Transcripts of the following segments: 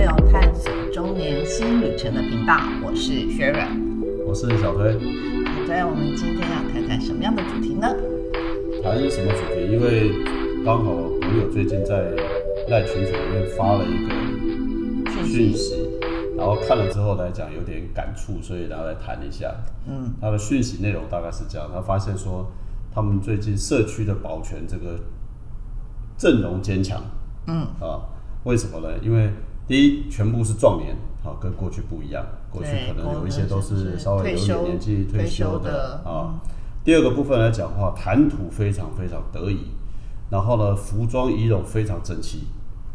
六探索中年新旅程的频道，我是雪软。我是小推。小推，我们今天要谈谈什么样的主题呢？谈什么主题？因为刚好朋友最近在赖群组里面发了一个讯息，然后看了之后来讲有点感触，所以然后来谈一下。嗯，他的讯息内容大概是这样：他发现说，他们最近社区的保全这个阵容坚强。嗯啊，为什么呢？因为第一，全部是壮年，好，跟过去不一样。过去可能有一些都是稍微有点年纪退休的啊。第二个部分来讲的话，谈吐非常非常得意，然后呢，服装仪容非常整齐，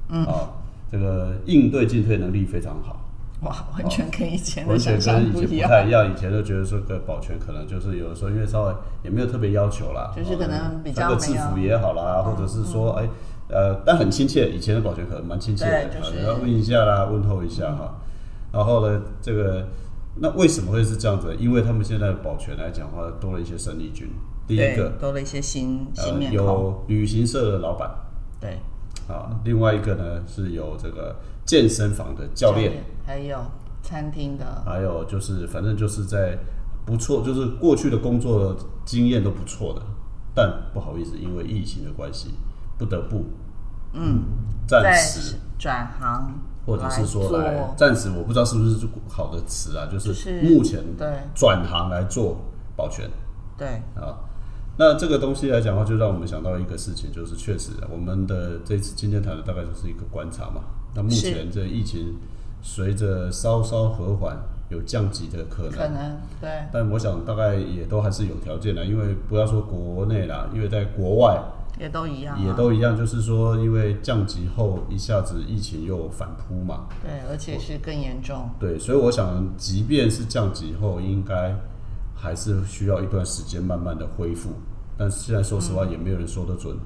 嗯啊，这个应对进退能力非常好。哇，完全跟以前完全跟以前不太一样。以前就觉得说个保全可能就是有的时候，因为稍微也没有特别要求啦，就是可能比较制服也好啦，或者是说哎呃，但很亲切。以前的保全可能蛮亲切的，要问一下啦，问候一下哈。然后呢，这个那为什么会是这样子？因为他们现在保全来讲话多了一些生力军。第一个多了一些新新面孔，有旅行社的老板，对啊，另外一个呢是有这个健身房的教练，还有餐厅的，还有就是反正就是在不错，就是过去的工作经验都不错的，但不好意思，因为疫情的关系，不得不嗯暂时转行。或者是说来暂时，我不知道是不是好的词啊，就是目前对转行来做保全，对啊，那这个东西来讲的话，就让我们想到一个事情，就是确实我们的这次今天谈的大概就是一个观察嘛。那目前这疫情随着稍稍和缓，有降级的可能，可能对，但我想大概也都还是有条件的，因为不要说国内啦，因为在国外。也都一样，也都一样，就是说，因为降级后一下子疫情又反扑嘛，对，而且是更严重，对，所以我想，即便是降级后，应该还是需要一段时间慢慢的恢复。但是现在说实话，也没有人说得准，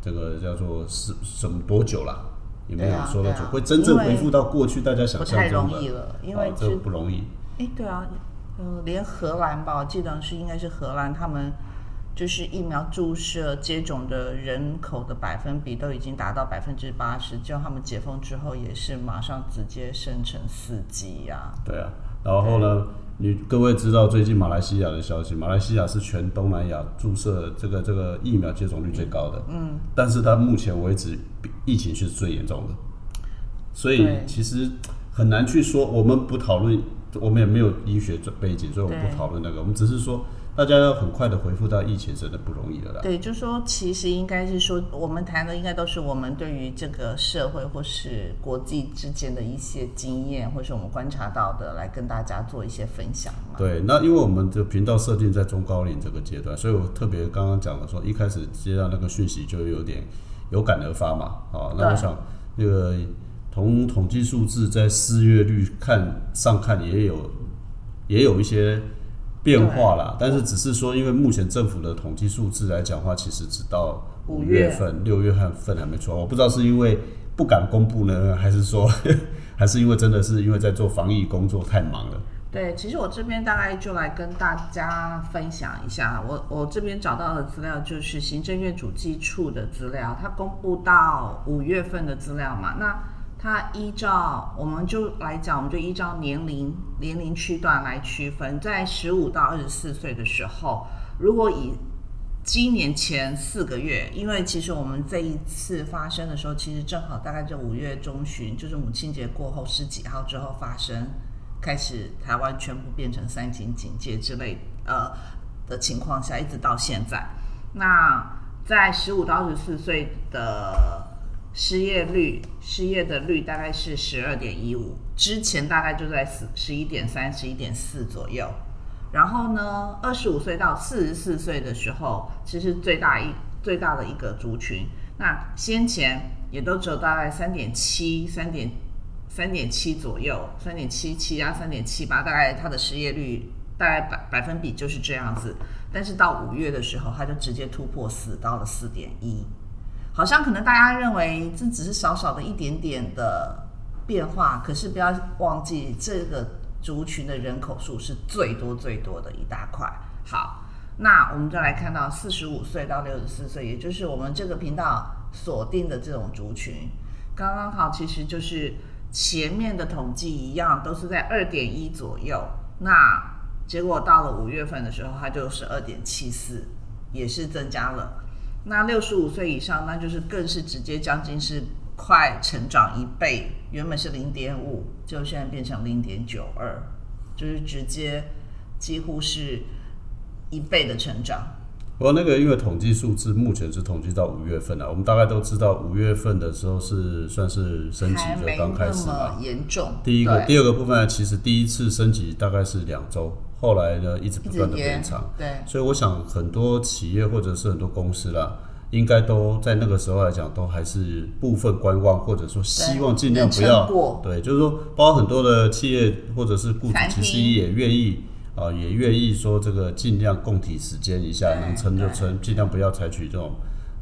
这个叫做是什么多久了，也没有人说得准，会真正恢复到过去大家想象中的，因为这不容易。哎，对啊，呃，连荷兰吧，我记得是应该是荷兰他们。就是疫苗注射接种的人口的百分比都已经达到百分之八十，叫他们解封之后也是马上直接生成四 G 呀。对啊，然后呢，你各位知道最近马来西亚的消息？马来西亚是全东南亚注射这个这个疫苗接种率最高的，嗯，但是它目前为止疫情却是最严重的，所以其实很难去说。我们不讨论，我们也没有医学背景，所以我们不讨论那个，我们只是说。大家要很快的回复到疫情，真的不容易了啦。对，就说其实应该是说，我们谈的应该都是我们对于这个社会或是国际之间的一些经验，或是我们观察到的，来跟大家做一些分享嘛。对，那因为我们的频道设定在中高龄这个阶段，所以我特别刚刚讲的说，一开始接到那个讯息就有点有感而发嘛。啊，那我想那个从统计数字在失业率看上看也有也有一些。变化啦，但是只是说，因为目前政府的统计数字来讲话，其实只到五月份，六月份还没出来。我不知道是因为不敢公布呢，还是说，还是因为真的是因为在做防疫工作太忙了。对，其实我这边大概就来跟大家分享一下，我我这边找到的资料就是行政院主计处的资料，它公布到五月份的资料嘛，那。它依照我们就来讲，我们就依照年龄年龄区段来区分，在十五到二十四岁的时候，如果以今年前四个月，因为其实我们这一次发生的时候，其实正好大概就五月中旬，就是母亲节过后十几号之后发生，开始台湾全部变成三级警戒之类呃的情况下，一直到现在，那在十五到二十四岁的。失业率，失业的率大概是十二点一五，之前大概就在十十一点三、十一点四左右。然后呢，二十五岁到四十四岁的时候，其实最大一最大的一个族群，那先前也都只有大概三点七、三点三点七左右，三点七七啊，三点七八，大概它的失业率大概百百分比就是这样子。但是到五月的时候，它就直接突破四，到了四点一。好像可能大家认为这只是少少的一点点的变化，可是不要忘记这个族群的人口数是最多最多的一大块。好，那我们就来看到四十五岁到六十四岁，也就是我们这个频道锁定的这种族群，刚刚好，其实就是前面的统计一样，都是在二点一左右。那结果到了五月份的时候，它就是二点七四，也是增加了。那六十五岁以上，那就是更是直接将近是快成长一倍，原本是零点五，就现在变成零点九二，就是直接几乎是一倍的成长。不过那个因为统计数字目前是统计到五月份了，我们大概都知道五月份的时候是算是升级就刚开始嘛。严重。第一个，第二个部分，其实第一次升级大概是两周，后来呢一直不断的延延长。对，所以我想很多企业或者是很多公司啦，应该都在那个时候来讲，都还是部分观望，或者说希望尽量不要对，就是说，包括很多的企业或者是雇主，其实也愿意啊、也愿意说这个尽量共体时间一下，能撑就撑，尽量不要采取这种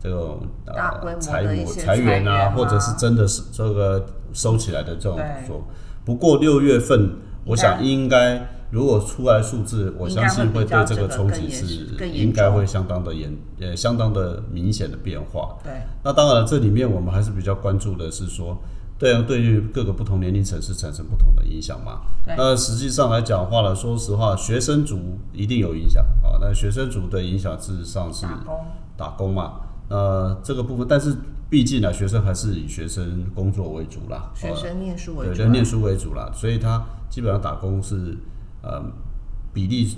这种大规模的呃裁模裁员啊，裁员啊或者是真的是这个收起来的这种对说。不过六月份，我想应该如果出来数字，我相信会对这个冲击是应该会相当的严，呃，相当的明显的变化。对，那当然，这里面我们还是比较关注的是说，对啊，对于各个不同年龄层是产生不同的影响嘛。对那实际上来讲话呢，说实话，学生族一定有影响啊。那学生族的影响事实上是打工打工嘛。那这个部分，但是毕竟呢，学生还是以学生工作为主啦。学生念书为，主啊，就念书为主啦，所以他基本上打工是呃比例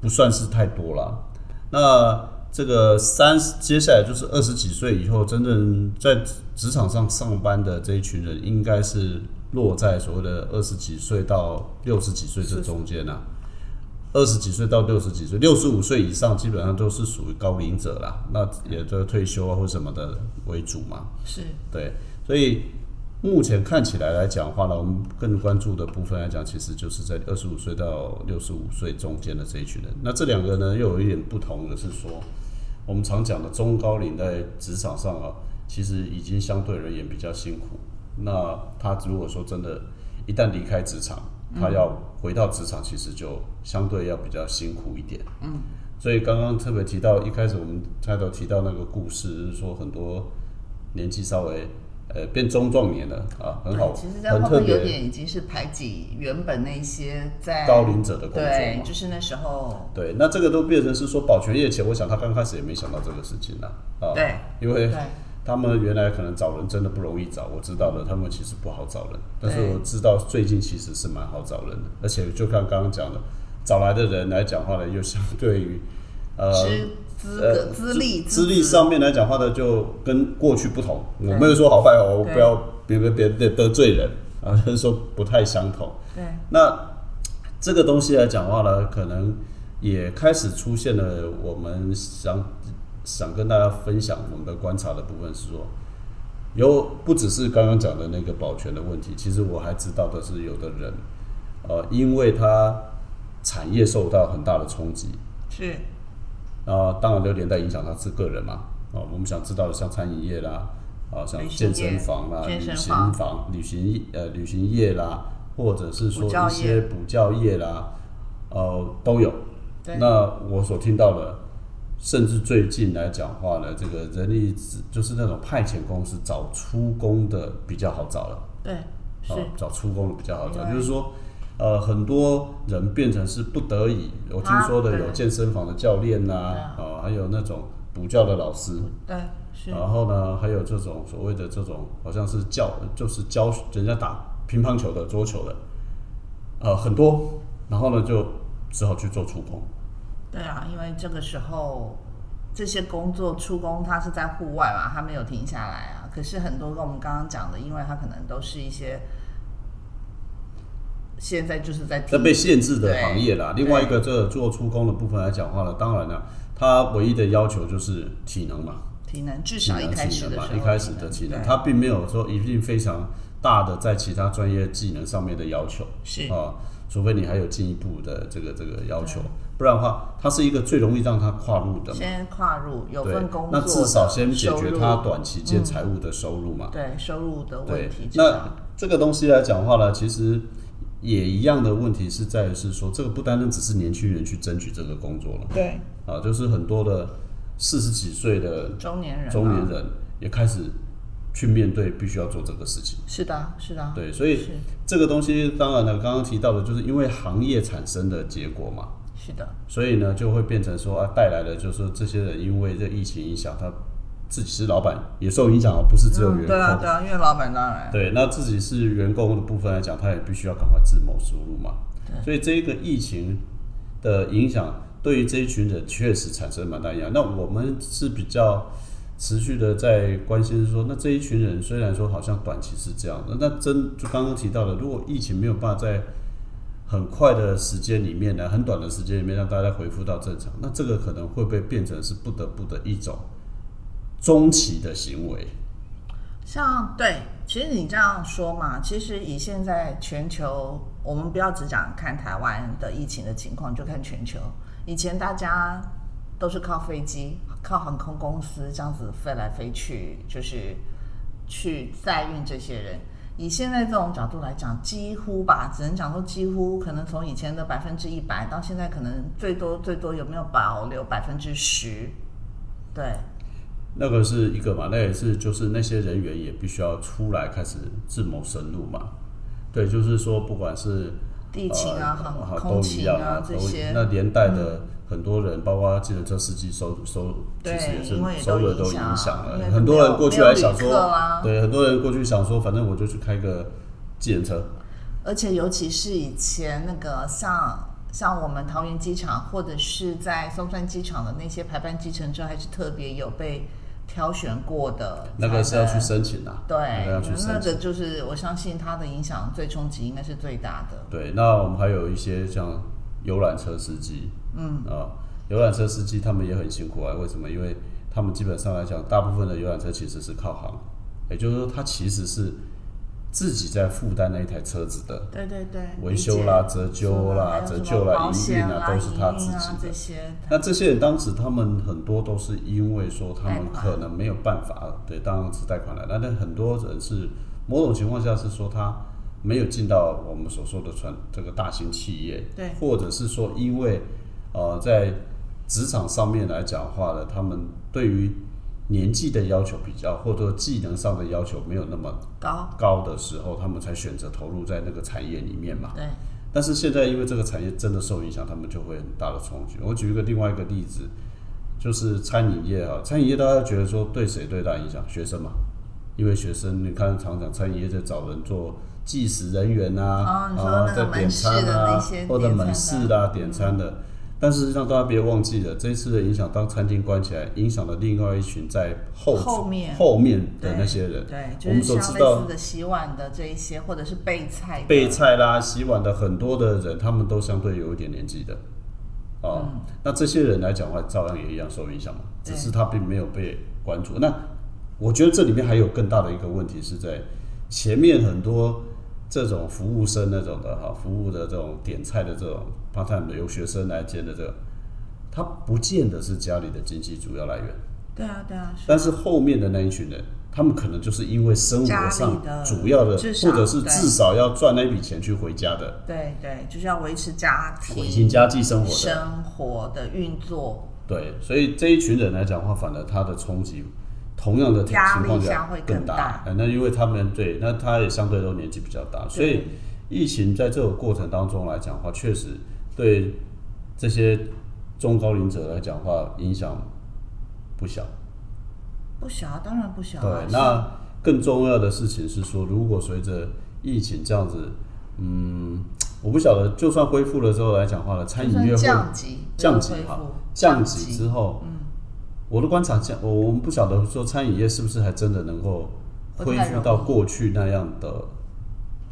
不算是太多了。那这个三十接下来就是二十几岁以后，真正在职场上上班的这一群人，应该是落在所谓的二十几岁到六十几岁这中间啊。二十几岁到六十几岁，六十五岁以上基本上都是属于高龄者啦，那也就退休啊或什么的为主嘛。是对，所以目前看起来来讲的话呢，我们更关注的部分来讲，其实就是在二十五岁到六十五岁中间的这一群人。那这两个呢，又有一点不同的是说，我们常讲的中高龄在职场上啊，其实已经相对而言比较辛苦。那他如果说真的，一旦离开职场，他要回到职场，其实就相对要比较辛苦一点。嗯，所以刚刚特别提到，一开始我们开头提到那个故事，就是说很多年纪稍微呃变中壮年了啊，很好，对其实这很特样会不会有别点已经是排挤原本那些在高龄者的工作对，就是那时候。对，那这个都变成是说保全业前，我想他刚开始也没想到这个事情啦，啊，对，因为他们原来可能找人真的不容易找，我知道的，他们其实不好找人，但是我知道最近其实是蛮好找人的，而且就看刚刚讲的，找来的人来讲话呢，又相对于呃资资格呃资历资历上面来讲话呢，就跟过去不同。我没有说好坏哦，我不要别别别得得罪人啊，就是说不太相同。对 那这个东西来讲话呢，可能也开始出现了。我们想想跟大家分享我们的观察的部分是说，有不只是刚刚讲的那个保全的问题，其实我还知道的是，有的人呃，因为他产业受到很大的冲击，是啊，当然就连带影响他是个人嘛。啊，我们想知道的像餐饮业啦，啊，像健身房啦、旅行房房、旅行呃旅行业啦，或者是说一些补教业啦，呃，都有。那我所听到的，甚至最近来讲话呢，这个人力资就是那种派遣公司找出工的比较好找了。对是啊，找出工的比较好找，就是说，呃，很多人变成是不得已。我听说的有健身房的教练呐、对啊，还有那种补教的老师，对是然后呢，还有这种所谓的这种好像是教，就是教人家打乒乓球的、桌球的，呃，很多，然后呢就只好去做出工。对啊，因为这个时候这些工作出工，它是在户外嘛，他没有停下来啊。可是很多跟我们刚刚讲的，因为他可能都是一些现在就是在在被限制的行业啦。另外一个，这个做出工的部分来讲话呢，当然了，它唯一的要求就是体能嘛。体能，至少一开体能嘛，始的一开始的体能，对。它并没有说一定非常大的在其他专业技能上面的要求，是。啊，除非你还有进一步的这个这个要求，不然的话，它是一个最容易让他跨入的嘛。先跨入有份工作，那至少先解决他短短期间财务的收入嘛。对收入的对问题，，那这个东西来讲的话呢，其实也一样的问题是在于是说，这个不单单只是年轻人去争取这个工作了，对。啊，就是很多的四十几岁的中年人嘛中年人也开始去面对，必须要做这个事情。是的，是的，对，所以这个东西当然了，刚刚提到的就是因为行业产生的结果嘛，是的，所以呢就会变成说啊，带来的就是说这些人因为这疫情影响，他自己是老板也受影响哦，不是只有员工。嗯对啊，对啊，因为老板当然对，那自己是员工的部分来讲，他也必须要赶快自谋出路嘛。所以这一个疫情的影响，对于这一群人确实产生蛮大影响。那我们是比较持续的在关心说，那这一群人虽然说好像短期是这样的，那真就刚刚提到的，如果疫情没有办法在很快的时间里面呢，很短的时间里面让大家恢复到正常，那这个可能会被变成是不得不的一种中期的行为？像对，其实你这样说嘛，其实以现在全球，我们不要只讲看台湾的疫情的情况，就看全球。以前大家都是靠飞机、靠航空公司这样子飞来飞去，就是去载运这些人。以现在这种角度来讲，几乎吧，只能讲说几乎，可能从以前的百分之一百到现在，可能最多最多有没有保留百分之十？对，那个是一个嘛，那也是就是那些人员也必须要出来开始自谋生路嘛。对，就是说不管是地勤啊、呃航好都一样啊，都这些，嗯那连带的很多人，包括计程车司机收收，其对实也是也收入都都影响了。很多人过去还想说啊，对，很多人过去想说，反正我就去开个计程车，而且尤其是以前那个像像我们桃园机场或者是在松山机场的那些排班计程车，还是特别有被挑选过的。那个是要去申请啊，对那个要去，那申请个。就是我相信它的影响最冲击应该是最大的。对，那我们还有一些像游览车司机，嗯啊，游览车司机他们也很辛苦啊。为什么？因为他们基本上来讲，大部分的游览车其实是靠行，也就是说，它其实是自己在负担那一台车子的对对对，维修啦、折旧啦、折旧啦、营运险啦、都是他自己的。那这些人当时他们很多都是因为说他们可能没有办法，对，当然是贷款来，但是很多人是某种情况下是说他没有进到我们所说的传这个大型企业，对。或者是说因为呃在职场上面来讲话呢，他们对于年纪的要求比较，或者说技能上的要求没有那么高，高的时候，他们才选择投入在那个产业里面嘛。对，但是现在因为这个产业真的受影响，他们就会很大的冲击。我举一个另外一个例子，就是餐饮业啊，餐饮业大家觉得说对谁最大影响？学生嘛，因为学生你看常常餐饮业在找人做计时人员啊，啊在点餐啊或者门市啦、点餐的。但事实上，大家别忘记了，这一次的影响，当餐厅关起来，影响了另外一群在后后面后面的那些人。对，就我们所知道似的洗碗的这一些，或者是备菜备菜啦、洗碗的很多的人，他们都相对有一点年纪的，哦，那这些人来讲的话，照样也一样受影响嘛，只是他并没有被关注。那我觉得这里面还有更大的一个问题是在前面很多这种服务生那种的哈，服务的这种点菜的这种 part time 的由学生来兼的这个，他不见得是家里的经济主要来源。对啊，对啊，是但是后面的那一群人，他们可能就是因为生活上主要的，或者是至少要赚那笔钱去回家的，对对，就是要维持家庭维持家计生活的。生活的运作，对，所以这一群人来讲的话，反而他的冲击，同样的情况下更更大哎那因为他们对，那他也相对都年纪比较大，所以疫情在这个过程当中来讲的话，确实对这些中高龄者来讲的话，影响不小。不小，当然不小啊。对，那更重要的事情是说，如果随着疫情这样子，嗯，我不晓得，就算恢复了之后来讲话了，餐饮业会降级，降级哈，降级之后，嗯，我的观察像，我我们不晓得说餐饮业是不是还真的能够恢复到过去那样的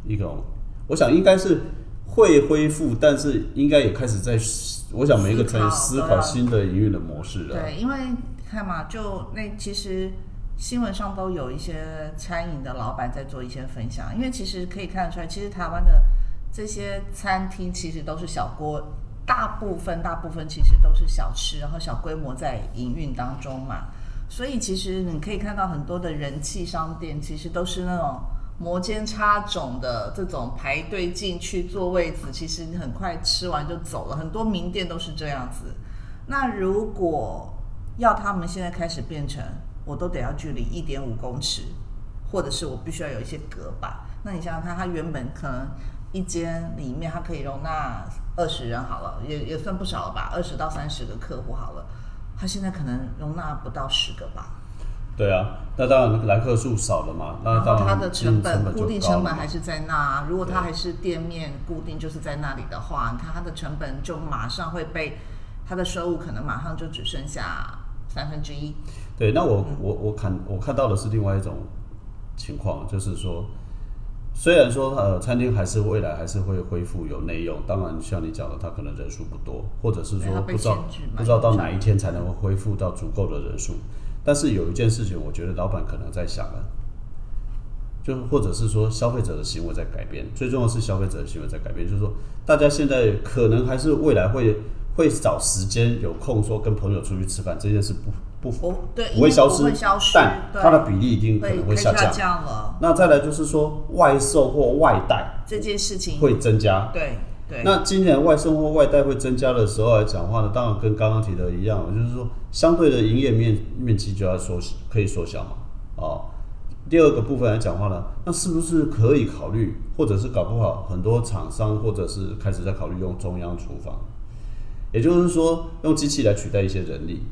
一种，我想应该是会恢复，但是应该也开始在，我想每一个餐饮思考新的营运的模式了。对，因为看嘛，就那其实新闻上都有一些餐饮的老板在做一些分享，因为其实可以看得出来，其实台湾的这些餐厅其实都是小锅，大部分大部分其实都是小吃，然后小规模在营运当中嘛，所以其实你可以看到很多的人气商店，其实都是那种。摩肩擦踵的这种排队进去坐位子，其实你很快吃完就走了。很多名店都是这样子。那如果要他们现在开始变成，我都得要距离一点五公尺，或者是我必须要有一些隔板。那你想想看，它原本可能一间里面它可以容纳二十人好了，也也算不少了吧，二十到三十个客户好了，它现在可能容纳不到十个吧。对啊，那当然来客数少了嘛，那它的成本本固定成本还是在那。如果它还是店面固定就是在那里的话，你看它的成本就马上会被它的收入可能马上就只剩下三分之一。对，那我嗯我我看我看到的是另外一种情况，就是说，虽然说呃餐厅还是未来还是会恢复有内用，当然像你讲的，它可能人数不多，或者是说不知道不知道到哪一天才能够恢复到足够的人数。但是有一件事情，我觉得老板可能在想了。就或者是说消费者的行为在改变，最重要是消费者的行为在改变，就是说大家现在可能还是未来会会找时间有空说跟朋友出去吃饭这件事不不不对，不会消失，但它的比例一定可能会下降。降了。那再来就是说外售或外带这件事情会增加。对对，那今年外送或外带会增加的时候来讲话呢，当然跟刚刚提的一样，就是说相对的营业面面积就要缩可以缩小嘛。哦，第二个部分来讲话呢，那是不是可以考虑，或者是搞不好很多厂商或者是开始在考虑用中央厨房，也就是说用机器来取代一些人力，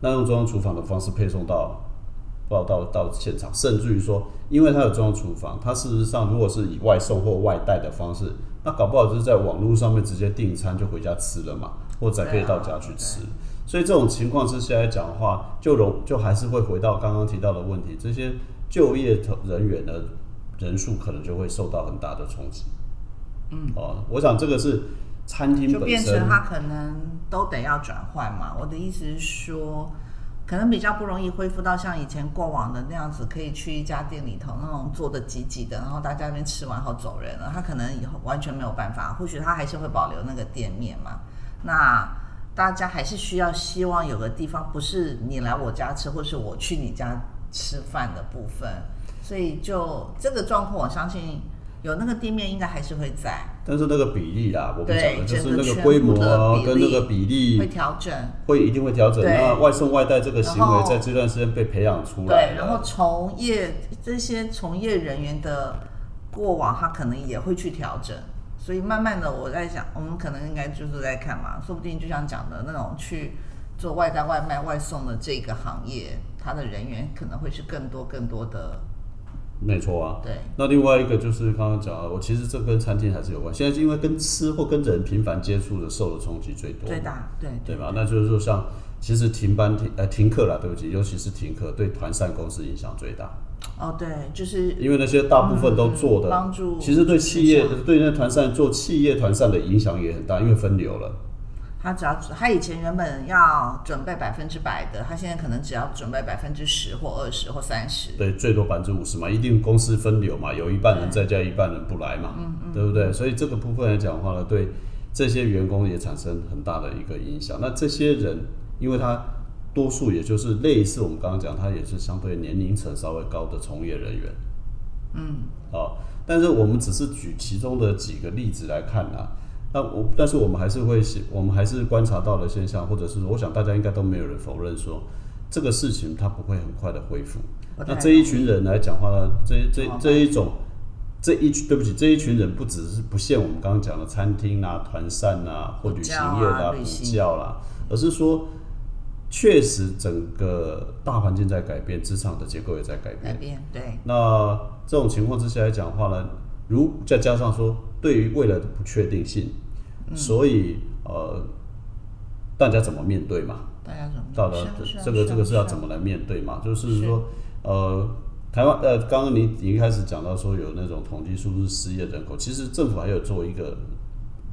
那用中央厨房的方式配送到到到到现场，甚至于说，因为它有中央厨房，它事实上如果是以外送或外带的方式，那搞不好就是在网络上面直接订餐就回家吃了嘛，或者可以到家去吃。所以这种情况之下来讲的话，就容就还是会回到刚刚提到的问题，这些就业人员的人数可能就会受到很大的冲击。嗯，哦，我想这个是就变成他可能都得要转换嘛。我的意思是说，可能比较不容易恢复到像以前过往的那样子，可以去一家店里头那种坐的挤挤的，然后大家那边吃完后走人了。他可能以后完全没有办法，或许他还是会保留那个店面嘛。那大家还是需要希望有个地方，不是你来我家吃，或是我去你家吃饭的部分。所以就这个状况，我相信有那个店面应该还是会在。但是那个比例啦，我们讲的就是那个规模，跟那个比例会调整，会一定会调整。那外送外带这个行为在这段时间被培养出来对，然后从业这些从业人员的过往，他可能也会去调整，所以慢慢的我在想，我们可能应该就是在看嘛，说不定就像讲的那种去做外带、外卖、外送的这个行业，他的人员可能会是更多更多的，没错啊。对那另外一个就是刚刚讲的，我其实这跟餐厅还是有关。现在因为跟吃或跟人频繁接触的，受的冲击最多，最大，对对吧？那就是说像其实停班停呃停课了，对不起，尤其是停课对团膳公司影响最大，哦，对，就是因为那些大部分都做的，嗯帮助其实对企业对那团膳做企业团膳的影响也很大，因为分流了。他只要他以前原本要准备百分之百的，他现在可能只要准备百分之十或二十或三十。对，最多百分之五十嘛，一定公司分流嘛，有一半人在家，一半人不来嘛，对不对？所以这个部分来讲的话呢，对这些员工也产生很大的一个影响。那这些人，因为他多数也就是类似我们刚刚讲，他也是相对年龄层稍微高的从业人员，嗯，啊，但是我们只是举其中的几个例子来看啊。那我，但是我们还是会，我们还是观察到的现象，或者是我想大家应该都没有人否认说，这个事情它不会很快的恢复。那这一群人来讲话呢，这这这一种，这一群对不起，这一群人不只是不限我们刚刚讲的餐厅啊、团膳啊或旅行业啦、补补教啦，而是说，确实整个大环境在改变，职场的结构也在改变改。变对，那这种情况之下来讲的话呢，如再加上说，对于未来的不确定性，嗯所以呃，大家怎么面对嘛？大家怎么到了这个这个是要啊怎么来面对嘛？就是说，呃，台湾呃，刚刚你你一开始讲到说有那种统计数字失业人口，其实政府还有做一个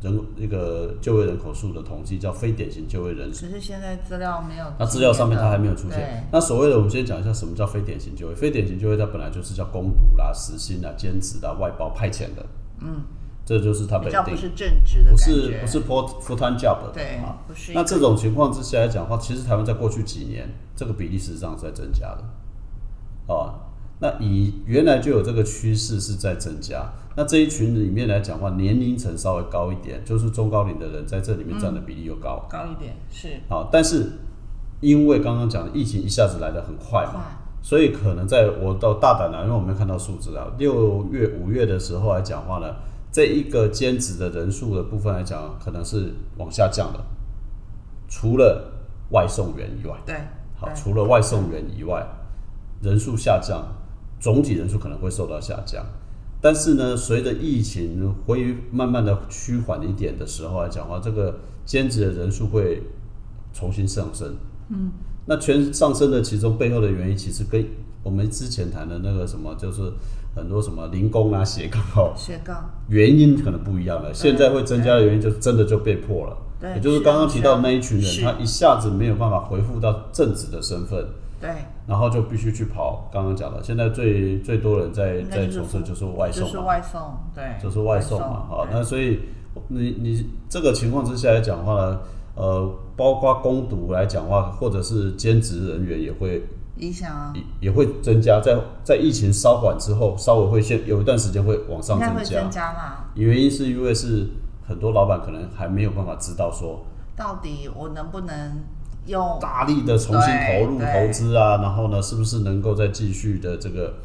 人一个就业人口数的统计，叫非典型就业人数。只是现在资料没有，那资料上面它还没有出现。那所谓的，我们先讲一下什么叫非典型就业。非典型就业它本来就是叫工读啦、时薪啦、兼职啦、外包派遣的，嗯，这就是他比本定，较不是正职的不，是不是 full full time job 的对啊。，不是那这种情况之下来讲的话，其实台湾在过去几年这个比例事实上是在增加的，哦，那以原来就有这个趋势是在增加。那这一群里面来讲的话，年龄层稍微高一点，就是中高龄的人在这里面占的比例又高。高一点是好，但是因为刚刚讲的疫情一下子来的很快嘛，快所以可能在我到大胆了，因为我没有看到数字啊，六月、五月的时候来讲话呢，这一个兼职的人数的部分来讲，可能是往下降的，除了外送员以外，对，好，除了外送员以外，人数下降，总体人数可能会受到下降。但是呢，随着疫情会慢慢的趋缓一点的时候来讲话，这个兼职的人数会重新上升。嗯，那全上升的其中背后的原因，其实跟我们之前谈的那个什么，就是很多什么零工啊、斜杠哦，斜杠，原因可能不一样了。现在会增加的原因，就真的就被迫了。对也就是刚刚提到那一群人，他一下子没有办法回复到正职的身份，对，然后就必须去跑。刚刚讲了，现在最最多人在在从事就是外送就是嘛，外送，对，就是外送嘛。好，那所以你你这个情况之下来讲的话呢，呃，包括攻读来讲话，或者是兼职人员也会影响啊，也也会增加，在在疫情稍缓之后，稍微会先有一段时间会往上增加会增。加啦。原因是因为是很多老板可能还没有办法知道说到底我能不能用？大力的重新投入投资啊，然后呢，是不是能够再继续的这个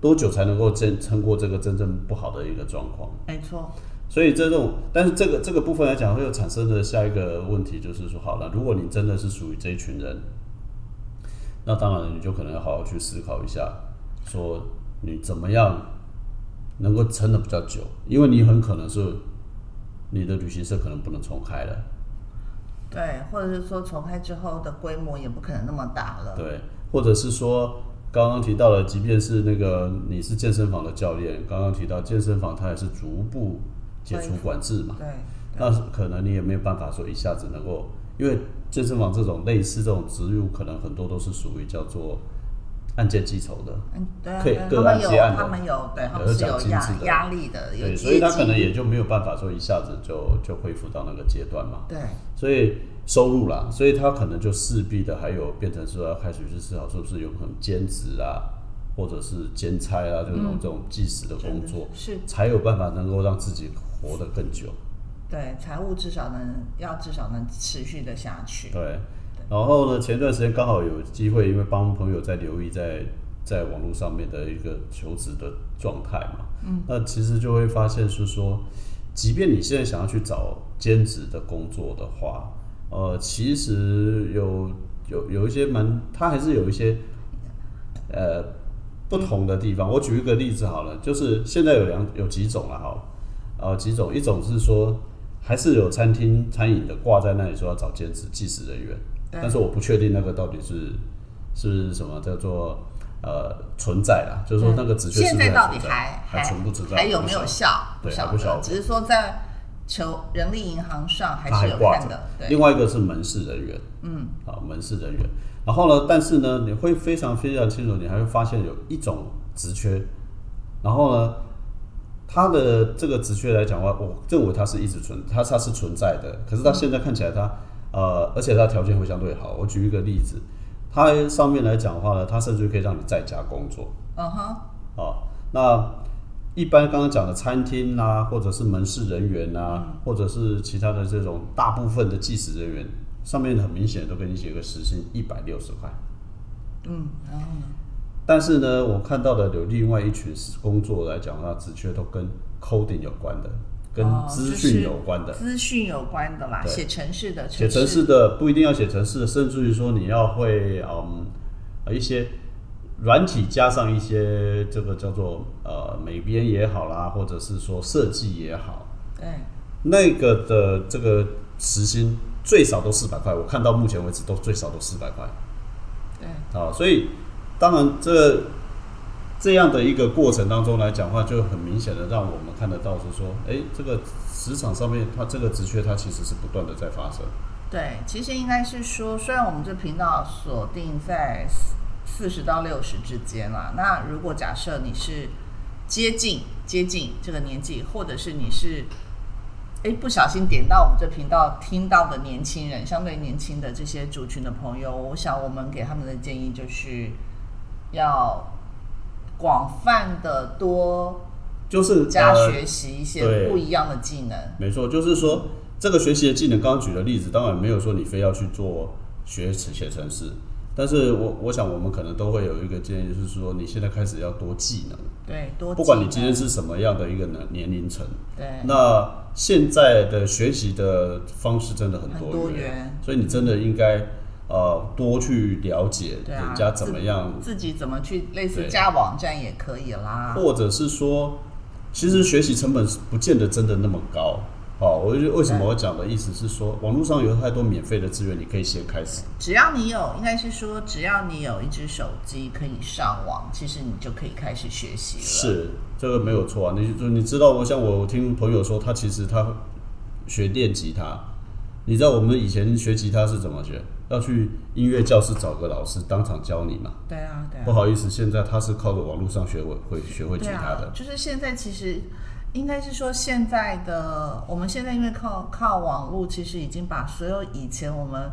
多久才能够撑撑过这个真正不好的一个状况？没错，所以这种，但是这个这个部分来讲，会有产生的下一个问题就是说，好了，如果你真的是属于这一群人，那当然你就可能要好好去思考一下，说你怎么样能够撑的比较久，因为你很可能是你的旅行社可能不能重开了。对，或者是说重开之后的规模也不可能那么大了。对，或者是说刚刚提到了，即便是那个你是健身房的教练，刚刚提到健身房它也是逐步解除管制嘛，对，那可能你也没有办法说一下子能够，因为健身房这种类似这种植入，可能很多都是属于叫做案件计酬的，嗯，对啊，可以个案接案的他们有，对，他有们是有压压力的，对，所以他可能也就没有办法说一下子就就恢复到那个阶段嘛。对。所以收入啦，所以他可能就势必的还有变成说要开始去思考，是不是有可能兼职啊，或者是兼差啊，这种、这种计时的工作，是，才有办法能够让自己活得更久。对，财务至少能要至少能持续的下去。对，然后呢，前段时间刚好有机会，因为帮朋友在留意在在网络上面的一个求职的状态嘛，嗯，那其实就会发现是说，即便你现在想要去找兼职的工作的话，呃，其实有有有一些蛮，它还是有一些呃不同的地方。我举一个例子好了，就是现在有两有几种了哈，呃，几种，一种是说还是有餐厅餐饮的挂在那里说要找兼职计时人员，但是我不确定那个到底是是什么叫做呃存在啦，就是说那个职缺是不是现在到底存在还还存不存在，还有没有不效？对，还不晓得。只是说在求人力银行上还是有看的。。对，另外一个是门市人员，嗯，啊，门市人员。然后呢，但是呢，你会非常非常清楚，你还会发现有一种职缺，然后呢，它的这个职缺来讲的话，我认为它是一直存，它它是存在的。可是它现在看起来它，呃，而且它条件会相对好。我举一个例子，它上面来讲的话呢，它甚至可以让你在家工作。嗯哼，啊，那一般刚刚讲的餐厅呐、或者是门市人员呐、或者是其他的这种大部分的计时人员，上面很明显都给你写个时薪一百六十块。嗯，然后呢？但是呢，我看到的有另外一群工作来讲的话，职缺都跟 coding 有关的，跟哦资讯有关的。资讯有关的啦，写程式的，写程式的不一定要写程式，甚至于说你要会嗯呃一些软体加上一些这个叫做呃美编也好啦，或者是说设计也好，对，那个的这个时薪最少都四百块，我看到目前为止都最少都四百块。对，啊，所以当然这这样的一个过程当中来讲话，就很明显的让我们看得到是说，哎，这个职场上面它这个职缺它其实是不断的在发生。对，其实应该是说，虽然我们这频道锁定在四四十到六十之间啦，那如果假设你是接近接近这个年纪，或者是你是哎不小心点到我们这频道听到的年轻人，相对年轻的这些族群的朋友，我想我们给他们的建议就是要广泛的多就是加呃学习一些不一样的技能。没错，就是说这个学习的技能，刚刚举的例子，当然没有说你非要去做学写程式，但是我我想我们可能都会有一个建议，就是说你现在开始要多技能，对，多不管你今天是什么样的一个年年龄层，对。那现在的学习的方式真的很多元。所以你真的应该呃多去了解人家怎么样，自己怎么去类似加网站也可以啦。或者是说，其实学习成本不见得真的那么高。哦，我就为什么我讲的意思是说，网络上有太多免费的资源，你可以先开始。只要你有，应该是说，只要你有一只手机可以上网，其实你就可以开始学习了。是这个没有错啊，你就你知道，我像我听朋友说，他其实他学电吉他，你知道我们以前学吉他是怎么学？要去音乐教室找个老师当场教你嘛。对啊，对啊。不好意思，现在他是靠着网络上学会会学会吉他的啊，。就是现在其实应该是说现在的我们现在因为靠靠网络，其实已经把所有以前我们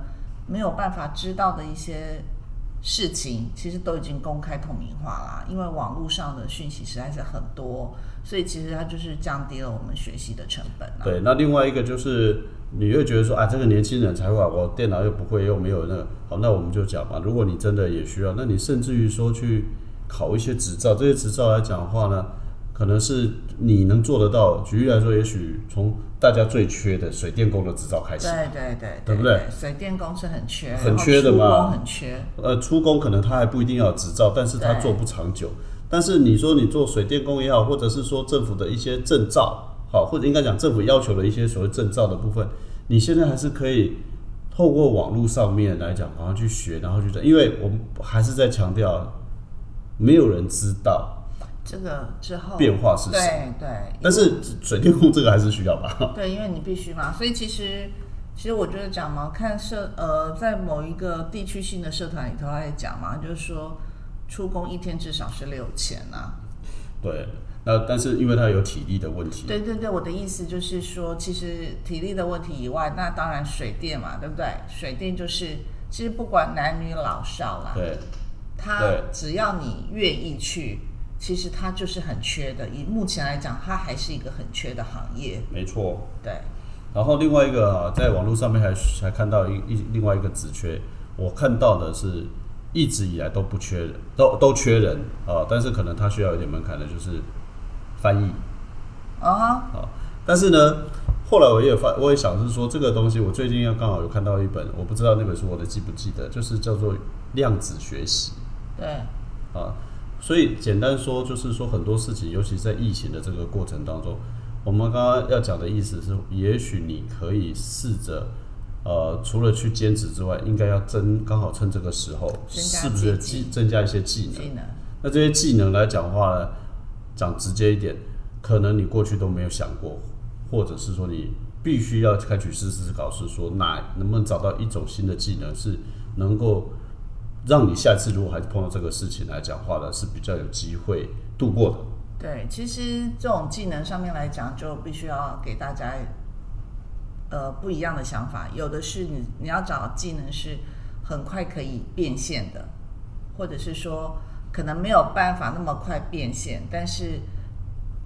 没有办法知道的一些事情，其实都已经公开透明化啦。因为网络上的讯息实在是很多，所以其实它就是降低了我们学习的成本啊。对，那另外一个就是你又觉得说啊，这个年轻人才会啊，我电脑又不会，又没有那个好，那我们就讲嘛，如果你真的也需要，那你甚至于说去考一些执照，这些执照来讲的话呢，可能是你能做得到。举例来说，也许从大家最缺的水电工的执照开始，对对对对不对水电工是很缺，很缺的嘛很缺。呃，出工可能他还不一定要有执照，但是他做不长久。但是你说你做水电工也好，或者是说政府的一些证照，好，或者应该讲政府要求的一些所谓证照的部分，你现在还是可以透过网络上面来讲，然后去学，然后去讲，因为我们还是在强调，没有人知道，这个之后变化是什对对，但是水电工这个还是需要吧？对，因为你必须嘛，所以其实其实我觉得讲嘛，看社呃，在某一个地区性的社团里头他也讲嘛，就是说出工一天至少是六千呐。对，那但是因为他有体力的问题，对对对，我的意思就是说，其实体力的问题以外，那当然水电嘛，对不对？水电就是其实不管男女老少啦，对他只要你愿意去，其实他就是很缺的。以目前来讲，它还是一个很缺的行业。没错。对，然后另外一个啊，在网络上面还还看到一一另外一个职缺，我看到的是一直以来都不缺人，都都缺人啊，但是可能他需要有点门槛的，就是翻译啊、好。但是呢，后来我也发，我也想是说这个东西，我最近要刚好有看到一本，我不知道那本书我的记不记得，就是叫做量子学习。对，啊，所以简单说就是说很多事情，尤其在疫情的这个过程当中，我们刚刚要讲的意思是，也许你可以试着，呃，除了去兼职之外，应该要增刚好趁这个时候，是不是增加一些技能？技能。那这些技能来讲的话呢，讲直接一点，可能你过去都没有想过，或者是说你必须要开始试试考试，说哪能不能找到一种新的技能是能够让你下次如果还是碰到这个事情来讲话呢，是比较有机会度过的。对，其实这种技能上面来讲，就必须要给大家呃不一样的想法。有的是你你要找技能是很快可以变现的，或者是说可能没有办法那么快变现，但是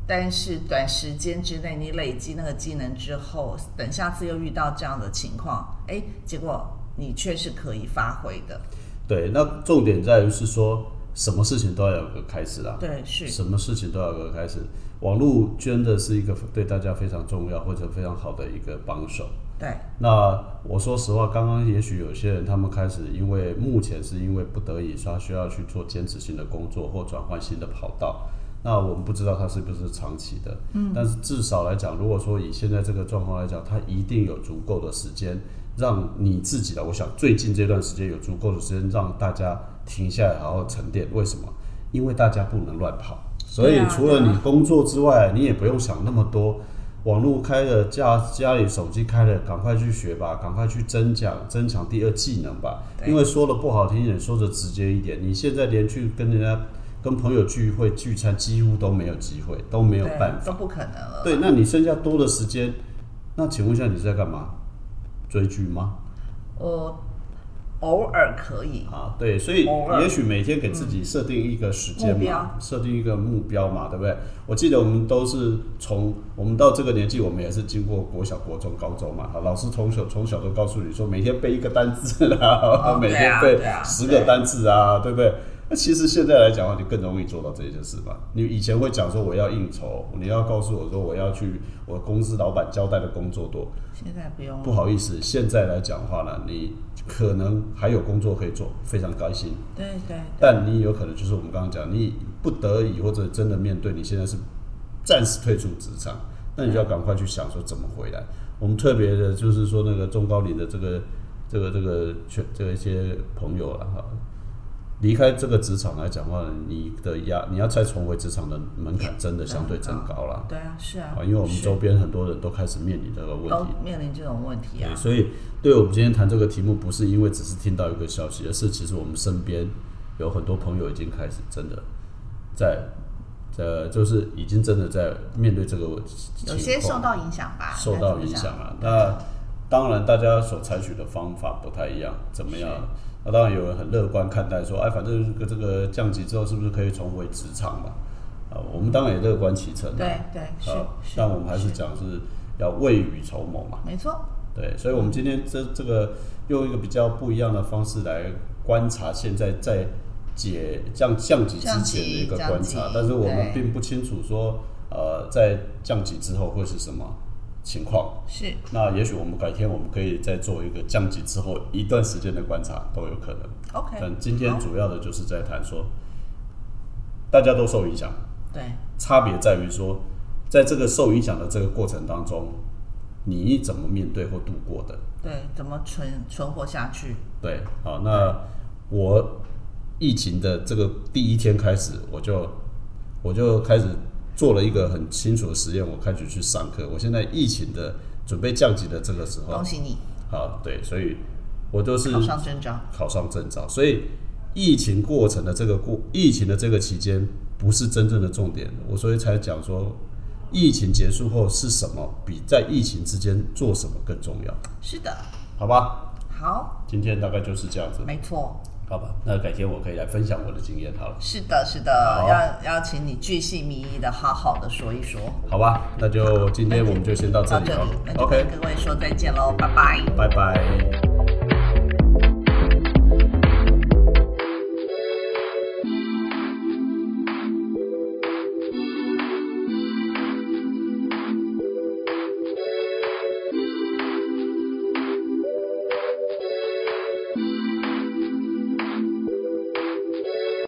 但是短时间之内你累积那个技能之后，等下次又遇到这样的情况，哎，结果你却是可以发挥的。对，那重点在于是说，什么事情都要有个开始啦。对，是什么事情都要有个开始。网络捐的是一个对大家非常重要或者非常好的一个帮手。对那我说实话，刚刚也许有些人他们开始，因为目前是因为不得已，他需要去做兼职性的工作或转换新的跑道。那我们不知道他是不是长期的，嗯，但是至少来讲，如果说以现在这个状况来讲，他一定有足够的时间让你自己的，我想最近这段时间有足够的时间让大家停下来好好沉淀。为什么？因为大家不能乱跑，所以除了你工作之外，你也不用想那么多。网络开了，家家里手机开了，赶快去学吧，赶快去增强增强第二技能吧。因为说的不好听一点，说的直接一点，你现在连去跟人家跟朋友聚会聚餐几乎都没有机会，都没有办法。都不可能了。对，那你剩下多的时间，那请问一下你在干嘛？追剧吗？我偶尔可以。啊，对，所以也许每天给自己设定一个时间嘛，设定一个目标嘛，对不对？我记得我们都是从我们到这个年纪，我们也是经过国小、国中、高中嘛。好，老师从小从小都告诉你说，每天背一个单字啦，哦 每天背十个单字啊，对不对？那其实现在来讲的话，你更容易做到这件事吧。你以前会讲说我要应酬，你要告诉我说我要去我公司老板交代的工作多，现在不用不好意思，现在来讲的话呢，你可能还有工作可以做，非常开心。对对但你有可能就是我们刚刚讲，你不得已或者真的面对，你现在是暂时退出职场，那你就要赶快去想说怎么回来。我们特别的就是说那个中高龄的这个这个这个全这个一些朋友了哈，离开这个职场来讲的话，你的压你要再重回职场的门槛真的相对增高了对啊，是啊啊，，因为我们周边很多人都开始面临这个问题。面临这种问题啊，。所以对我们今天谈这个题目，不是因为只是听到一个消息，而是其实我们身边有很多朋友已经开始真的在，呃，就是已经真的在面对这个情有些受到影响吧，受到影响了。那当然，大家所采取的方法不太一样，怎么样？那当然有人很乐观看待说，哎，反正这个这个降级之后，是不是可以重回职场嘛？啊，我们当然也乐观其成啊。对对是但我们还是讲是要未雨绸缪嘛。没错，对，所以，我们今天这这个用一个比较不一样的方式来观察现在在解降降级之前的一个观察，但是我们对并不清楚说，呃，在降级之后会是什么情况。是那也许我们改天我们可以再做一个降级之后一段时间的观察，都有可能。OK。但今天主要的就是在谈说，大家都受影响，对差别在于说，在这个受影响的这个过程当中，你怎么面对或度过的。对，怎么存存活下去？对，好，那我疫情的这个第一天开始，我就我就开始做了一个很清楚的实验，我开始去上课。我现在疫情的准备降级的这个时候恭，喜你。好，对，所以我都是考上证照。考上证照，所以疫情过程的这个过疫情的这个期间不是真正的重点，我所以才讲说，疫情结束后是什么比在疫情之间做什么更重要，是的，好吧？好，今天大概就是这样子，没错，好吧？那改天我可以来分享我的经验好了，是的，是的，啊要邀请你巨细靡遗的好好的说一说。好吧？那就今天我们就先到这里，OK，跟各位说再见喽，拜拜。拜拜。